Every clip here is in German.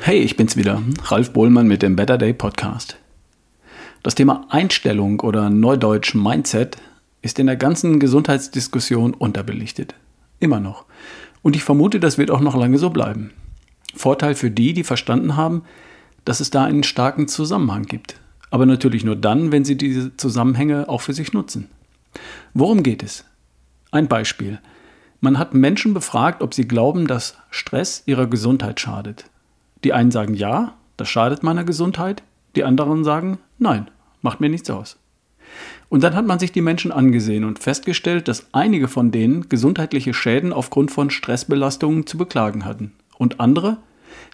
Hey, ich bin's wieder, Ralf Bohlmann mit dem Better Day Podcast. Das Thema Einstellung oder Neudeutsch Mindset ist in der ganzen Gesundheitsdiskussion unterbelichtet. Immer noch. Und ich vermute, das wird auch noch lange so bleiben. Vorteil für die, die verstanden haben, dass es da einen starken Zusammenhang gibt. Aber natürlich nur dann, wenn sie diese Zusammenhänge auch für sich nutzen. Worum geht es? Ein Beispiel. Man hat Menschen befragt, ob sie glauben, dass Stress ihrer Gesundheit schadet. Die einen sagen ja, das schadet meiner Gesundheit, die anderen sagen nein, macht mir nichts aus. Und dann hat man sich die Menschen angesehen und festgestellt, dass einige von denen gesundheitliche Schäden aufgrund von Stressbelastungen zu beklagen hatten und andere,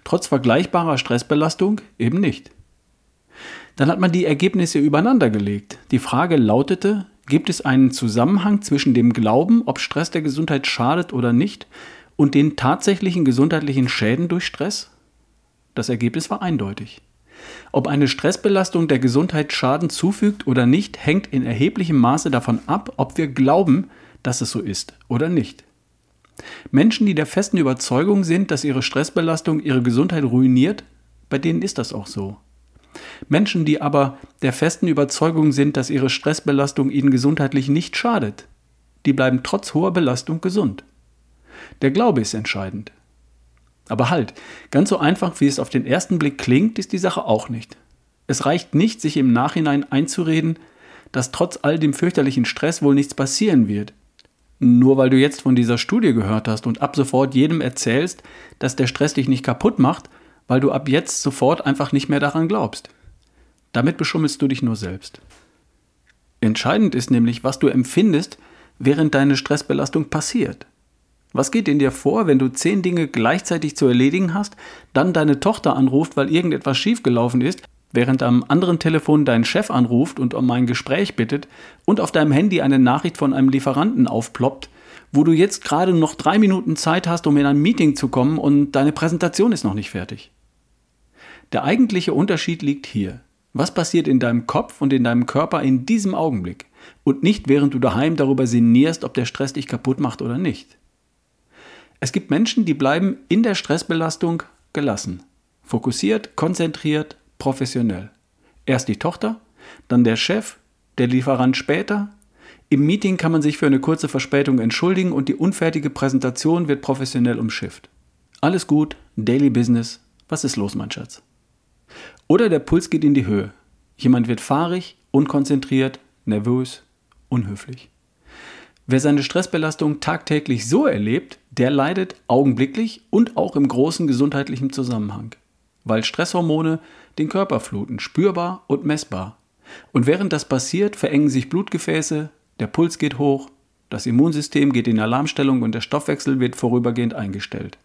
trotz vergleichbarer Stressbelastung, eben nicht. Dann hat man die Ergebnisse übereinander gelegt. Die Frage lautete, gibt es einen Zusammenhang zwischen dem Glauben, ob Stress der Gesundheit schadet oder nicht, und den tatsächlichen gesundheitlichen Schäden durch Stress? Das Ergebnis war eindeutig. Ob eine Stressbelastung der Gesundheit Schaden zufügt oder nicht, hängt in erheblichem Maße davon ab, ob wir glauben, dass es so ist oder nicht. Menschen, die der festen Überzeugung sind, dass ihre Stressbelastung ihre Gesundheit ruiniert, bei denen ist das auch so. Menschen, die aber der festen Überzeugung sind, dass ihre Stressbelastung ihnen gesundheitlich nicht schadet, die bleiben trotz hoher Belastung gesund. Der Glaube ist entscheidend. Aber halt, ganz so einfach, wie es auf den ersten Blick klingt, ist die Sache auch nicht. Es reicht nicht, sich im Nachhinein einzureden, dass trotz all dem fürchterlichen Stress wohl nichts passieren wird. Nur weil du jetzt von dieser Studie gehört hast und ab sofort jedem erzählst, dass der Stress dich nicht kaputt macht, weil du ab jetzt sofort einfach nicht mehr daran glaubst. Damit beschummelst du dich nur selbst. Entscheidend ist nämlich, was du empfindest, während deine Stressbelastung passiert. Was geht in dir vor, wenn du zehn Dinge gleichzeitig zu erledigen hast, dann deine Tochter anruft, weil irgendetwas schiefgelaufen ist, während am anderen Telefon dein Chef anruft und um ein Gespräch bittet und auf deinem Handy eine Nachricht von einem Lieferanten aufploppt, wo du jetzt gerade noch drei Minuten Zeit hast, um in ein Meeting zu kommen und deine Präsentation ist noch nicht fertig. Der eigentliche Unterschied liegt hier. Was passiert in deinem Kopf und in deinem Körper in diesem Augenblick und nicht während du daheim darüber sinnierst, ob der Stress dich kaputt macht oder nicht. Es gibt Menschen, die bleiben in der Stressbelastung gelassen, fokussiert, konzentriert, professionell. Erst die Tochter, dann der Chef, der Lieferant später. Im Meeting kann man sich für eine kurze Verspätung entschuldigen und die unfertige Präsentation wird professionell umschifft. Alles gut, Daily Business. Was ist los, mein Schatz? Oder der Puls geht in die Höhe. Jemand wird fahrig, unkonzentriert, nervös, unhöflich. Wer seine Stressbelastung tagtäglich so erlebt, der leidet augenblicklich und auch im großen gesundheitlichen Zusammenhang, weil Stresshormone den Körper fluten, spürbar und messbar. Und während das passiert, verengen sich Blutgefäße, der Puls geht hoch, das Immunsystem geht in Alarmstellung und der Stoffwechsel wird vorübergehend eingestellt.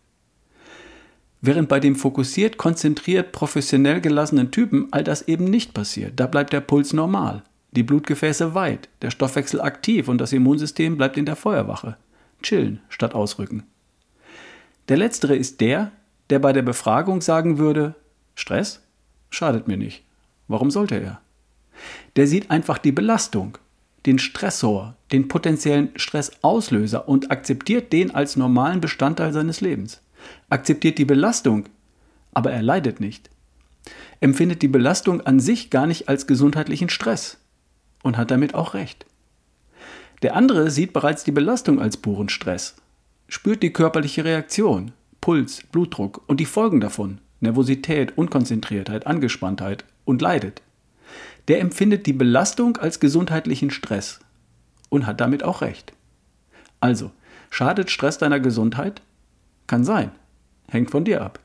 Während bei dem fokussiert, konzentriert, professionell gelassenen Typen all das eben nicht passiert, da bleibt der Puls normal die Blutgefäße weit, der Stoffwechsel aktiv und das Immunsystem bleibt in der Feuerwache. Chillen statt ausrücken. Der letztere ist der, der bei der Befragung sagen würde, Stress schadet mir nicht. Warum sollte er? Der sieht einfach die Belastung, den Stressor, den potenziellen Stressauslöser und akzeptiert den als normalen Bestandteil seines Lebens. Akzeptiert die Belastung, aber er leidet nicht. Empfindet die Belastung an sich gar nicht als gesundheitlichen Stress und hat damit auch recht. Der andere sieht bereits die Belastung als puren Stress, spürt die körperliche Reaktion, Puls, Blutdruck und die Folgen davon, Nervosität, Unkonzentriertheit, Angespanntheit und leidet. Der empfindet die Belastung als gesundheitlichen Stress und hat damit auch recht. Also, schadet Stress deiner Gesundheit? Kann sein, hängt von dir ab.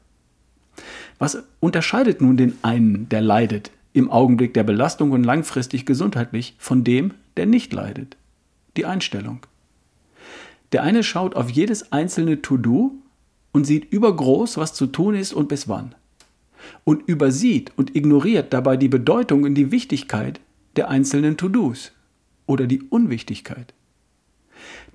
Was unterscheidet nun den einen, der leidet, im Augenblick der Belastung und langfristig gesundheitlich von dem, der nicht leidet. Die Einstellung. Der eine schaut auf jedes einzelne To-Do und sieht übergroß, was zu tun ist und bis wann. Und übersieht und ignoriert dabei die Bedeutung und die Wichtigkeit der einzelnen To-Dos oder die Unwichtigkeit.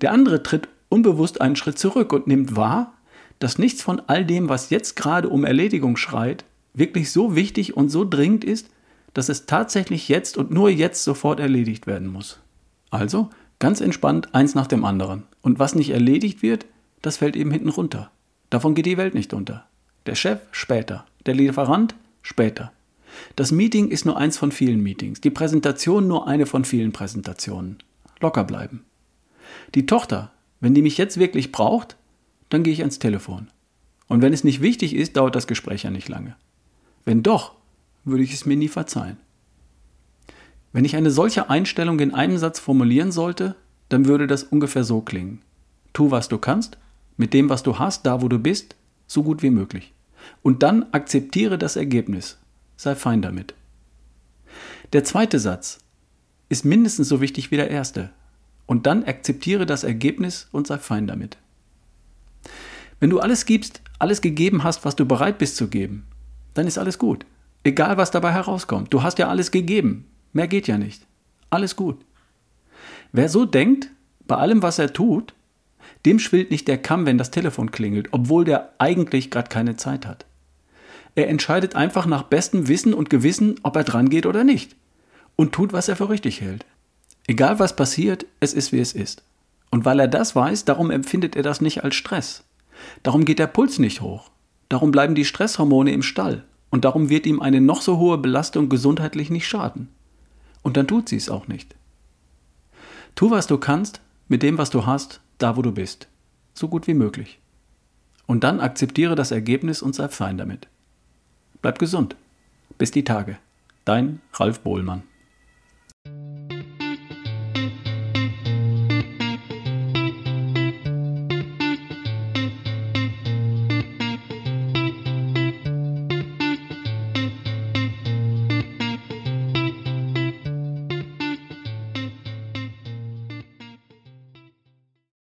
Der andere tritt unbewusst einen Schritt zurück und nimmt wahr, dass nichts von all dem, was jetzt gerade um Erledigung schreit, wirklich so wichtig und so dringend ist, dass es tatsächlich jetzt und nur jetzt sofort erledigt werden muss. Also ganz entspannt eins nach dem anderen. Und was nicht erledigt wird, das fällt eben hinten runter. Davon geht die Welt nicht unter. Der Chef später, Der Lieferant später. Das Meeting ist nur eins von vielen Meetings. Die Präsentation nur eine von vielen Präsentationen. Locker bleiben. Die Tochter, wenn die mich jetzt wirklich braucht, dann gehe ich ans Telefon. Und wenn es nicht wichtig ist, dauert das Gespräch ja nicht lange. Wenn doch, würde ich es mir nie verzeihen. Wenn ich eine solche Einstellung in einem Satz formulieren sollte, dann würde das ungefähr so klingen. Tu, was du kannst, mit dem, was du hast, da, wo du bist, so gut wie möglich. Und dann akzeptiere das Ergebnis. Sei fein damit. Der zweite Satz ist mindestens so wichtig wie der erste. Und dann akzeptiere das Ergebnis und sei fein damit. Wenn du alles gibst, alles gegeben hast, was du bereit bist zu geben, dann ist alles gut. Egal, was dabei herauskommt. Du hast ja alles gegeben. Mehr geht ja nicht. Alles gut. Wer so denkt, bei allem, was er tut, dem schwillt nicht der Kamm, wenn das Telefon klingelt, obwohl der eigentlich gerade keine Zeit hat. Er entscheidet einfach nach bestem Wissen und Gewissen, ob er dran geht oder nicht. Und tut, was er für richtig hält. Egal was passiert, es ist wie es ist. Und weil er das weiß, darum empfindet er das nicht als Stress. Darum geht der Puls nicht hoch. Darum bleiben die Stresshormone im Stall. Und darum wird ihm eine noch so hohe Belastung gesundheitlich nicht schaden. Und dann tut sie es auch nicht. Tu, was du kannst, mit dem, was du hast, da, wo du bist. So gut wie möglich. Und dann akzeptiere das Ergebnis und sei fein damit. Bleib gesund. Bis die Tage. Dein Ralf Bohlmann.